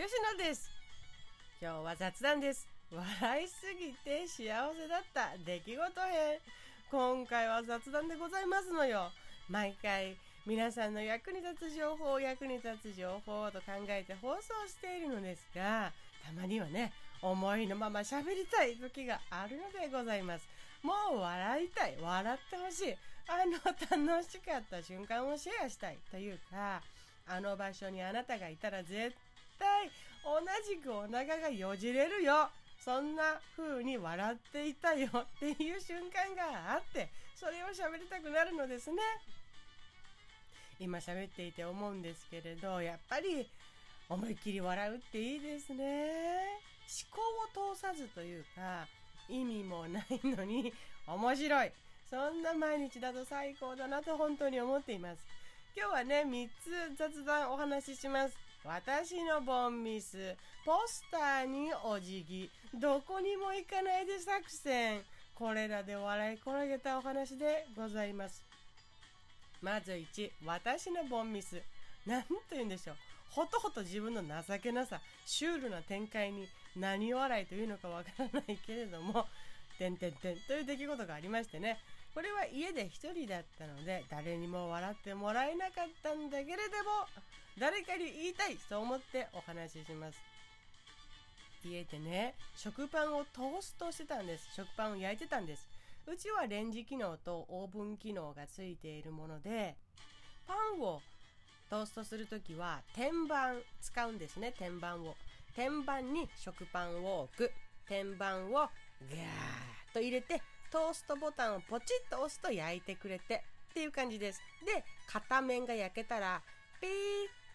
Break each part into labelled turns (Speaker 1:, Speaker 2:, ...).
Speaker 1: 吉野です。今日は雑談です。笑いすぎて幸せだった。出来事編。今回は雑談でございますのよ。毎回皆さんの役に立つ情報役に立つ情報と考えて放送しているのですがたまにはね思いのまま喋りたい時があるのでございます。もう笑いたい。笑ってほしい。あの楽しかった瞬間をシェアしたいというかあの場所にあなたがいたら絶対同じくお腹がよじれるよ。そんな風に笑っていたよっていう瞬間があってそれを喋りたくなるのですね。今喋っていて思うんですけれどやっぱり思いっきり笑うっていいですね。思考を通さずというか意味もないのに 面白い。そんな毎日だと最高だなと本当に思っています。今日はね3つ雑談お話しします。私のボンミスポスターにお辞儀。どこにも行かないで作戦。これらで笑い転げたお話でございます。まず1私のボンミス。何と言うんでしょう。ほとほと自分の情けなさシュールな展開に何笑いというのかわからないけれども「てんてんてん」という出来事がありましてね。これは家で一人だったので誰にも笑ってもらえなかったんだけれども誰かに言いたいと思ってお話しします。家でね食パンをトーストしてたんです。食パンを焼いてたんです。うちはレンジ機能とオーブン機能がついているものでパンをトーストするときは天板使うんですね。天板を。天板に食パンを置く。天板をガーッと入れてトーストボタンをポチッと押すと焼いてくれてっていう感じです。で片面が焼けたらピー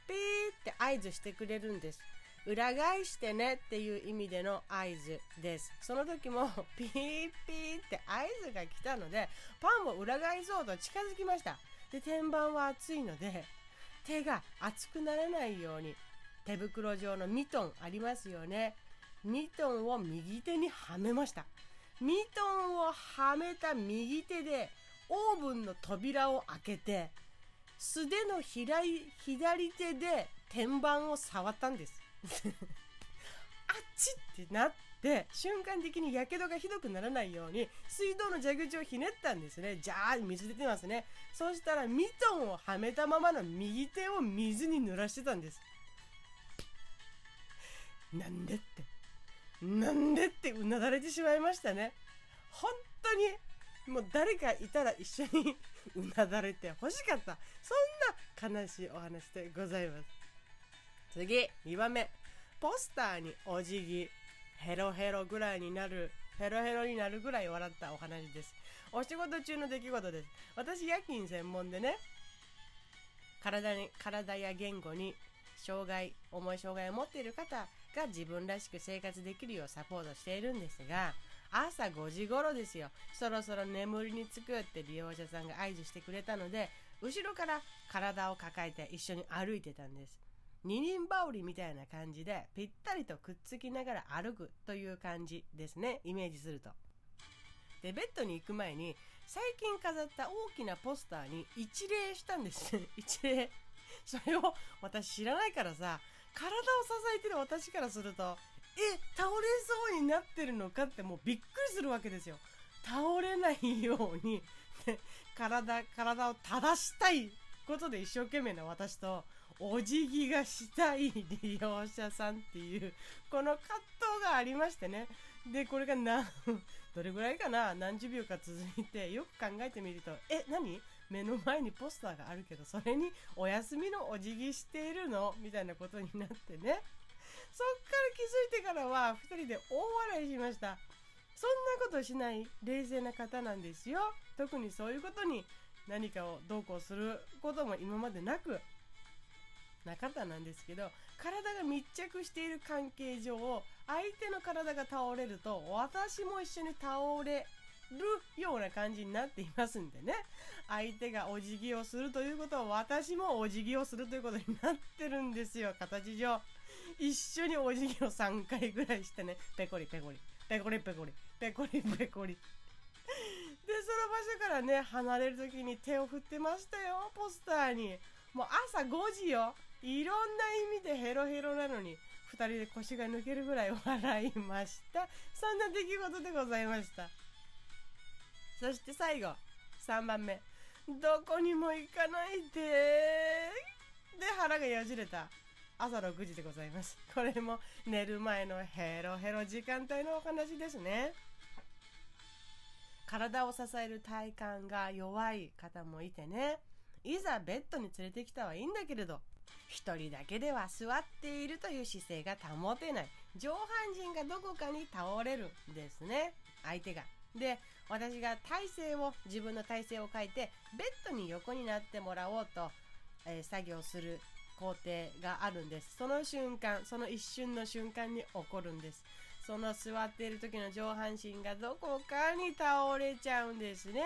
Speaker 1: ピーって合図してくれるんです。裏返してねっていう意味での合図です。その時も ピーピーって合図が来たので、パンを裏返そうと近づきました。で、天板は熱いので、手が熱くならないように、手袋状のミトンありますよね。ミトンを右手にはめました。ミトンをはめた右手でオーブンの扉を開けて、素手の左左手で天板を触ったんです。あっちってなって瞬間的にやけどがひどくならないように水道の蛇口をひねったんですね。じゃあ水出てますね。そしたらミトンをはめたままの右手を水に濡らしてたんです。なんでって。なんでってうなだれてしまいましたね。本当にもう誰かいたら一緒にうなだれて欲しかった。そんな悲しいお話でございます。次、2番目。ポスターにお辞儀。ヘロヘロぐらいになる、ヘロヘロになるぐらい笑ったお話です。お仕事中の出来事です。私、夜勤専門でね、体に、体や言語に障害、重い障害を持っている方が自分らしく生活できるようサポートしているんですが、朝5時頃ですよ。そろそろ眠りにつくって利用者さんが合図してくれたので、後ろから体を抱えて一緒に歩いてたんです。二人羽織みたいな感じでぴったりとくっつきながら歩くという感じですね。イメージすると。で、ベッドに行く前に最近飾った大きなポスターに一礼したんです。一礼。それを私知らないからさ、体を支えてる私からすると、え、倒れそうになってるのかってもうびっくりするわけですよ。倒れないように 体、体を正したいことで一生懸命な私と、お辞儀がしたい利用者さんっていう、この葛藤がありましてね。で、これが何、どれぐらいかな？何十秒か続いて、よく考えてみると、え、何？目の前にポスターがあるけど、それにお休みのお辞儀しているの？みたいなことになってね。そっから気づいてからは2人で大笑いしました。そんなことしない冷静な方なんですよ。特にそういうことに何かをどうこうすることも今までなくな方なんですけど体が密着している関係上相手の体が倒れると私も一緒に倒れるような感じになっていますんでね。相手がお辞儀をするということは私もお辞儀をするということになってるんですよ。形上。一緒にお辞儀を3回ぐらいしてね、ペコリペコリ、ペコリペコリ、ペコリペコリ。で、その場所からね、離れる時に手を振ってましたよ、ポスターに。もう朝5時よ。いろんな意味でヘロヘロなのに、2人で腰が抜けるぐらい笑いました。そんな出来事でございました。そして最後3番目。どこにも行かないでで腹がよじれた。朝6時でございます。これも寝る前のヘロヘロ時間帯のお話ですね。体を支える体幹が弱い方もいてね。いざベッドに連れてきたはいいんだけれど。一人だけでは座っているという姿勢が保てない。上半身がどこかに倒れるんですね。相手が。で私が体勢を自分の体勢を変えてベッドに横になってもらおうと、えー、作業する工程があるんです。その瞬間その一瞬の瞬間に起こるんです。その座っている時の上半身がどこかに倒れちゃうんですね。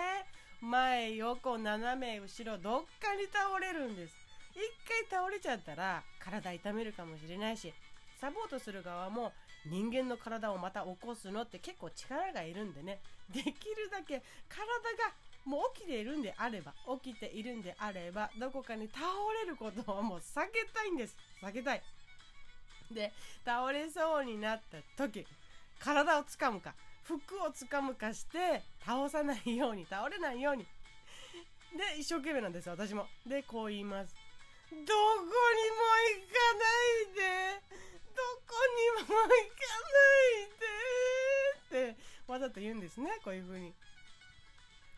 Speaker 1: 前横斜め後ろどっかに倒れるんです。一回倒れちゃったら体痛めるかもしれないしサポートする側も人間の体をまた起こすのって結構力がいるんでね。できるだけ体がもう起きているんであれば起きているんであればどこかに倒れることはもう避けたいんです。避けたい。で倒れそうになった時体をつかむか服をつかむかして倒さないように倒れないように。で一生懸命なんです私も。でこう言います。どこにも行かないでどこにも行かないでってわざと言うんですねこういう風に。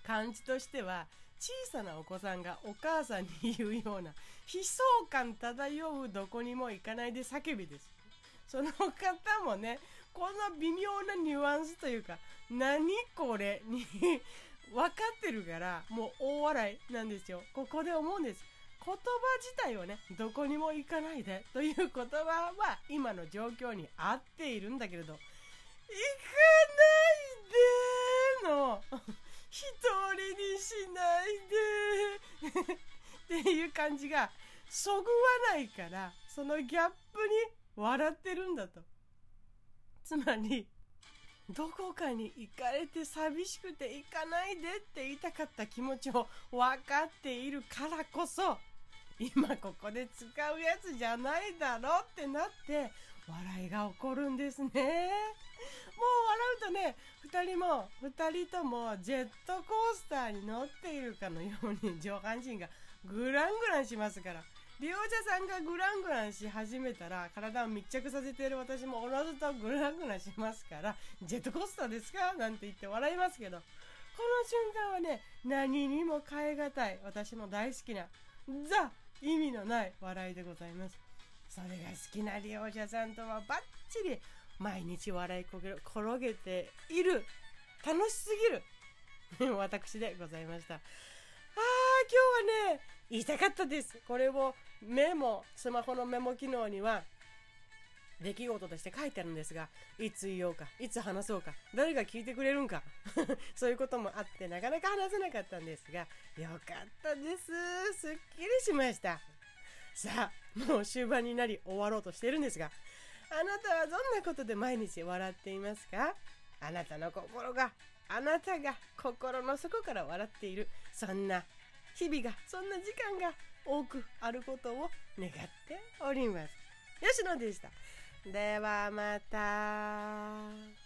Speaker 1: 感じとしては小さなお子さんがお母さんに言うような悲壮感漂うどこにも行かないで叫びです。その方もねこの微妙なニュアンスというか何これに分かってるからもう大笑いなんですよ。ここで思うんです。言葉自体はねどこにも行かないでという言葉は今の状況に合っているんだけれど行かない一人にしないで っていう感じがそぐわないからそのギャップに笑ってるんだとつまりどこかに行かれて寂しくて行かないでって言いたかった気持ちを分かっているからこそ今ここで使うやつじゃないだろってなって笑いが起こるんですね。もう笑うとね、2人も、2人ともジェットコースターに乗っているかのように上半身が グラングランしますから。利用者さんがグラングランし始めたら体を密着させている私もおのずと グラングランしますからジェットコースターですか？なんて言って笑いますけどこの瞬間はね何にも変え難い私の大好きなザ意味のない笑いでございますそれが好きな利用者さんとはバッチリ毎日笑い転げている楽しすぎる 私でございましたあー今日はね言いたかったですこれをメモスマホのメモ機能には出来事として書いてあるんですが、いつ言おうか、いつ話そうか、誰が聞いてくれるんか、そういうこともあってなかなか話せなかったんですが、よかったです。すっきりしました。さあ、もう終盤になり終わろうとしてるんですが、あなたはどんなことで毎日笑っていますか？あなたの心が、あなたが心の底から笑っている、そんな日々が、そんな時間が多くあることを願っております。吉野でした。ではまた。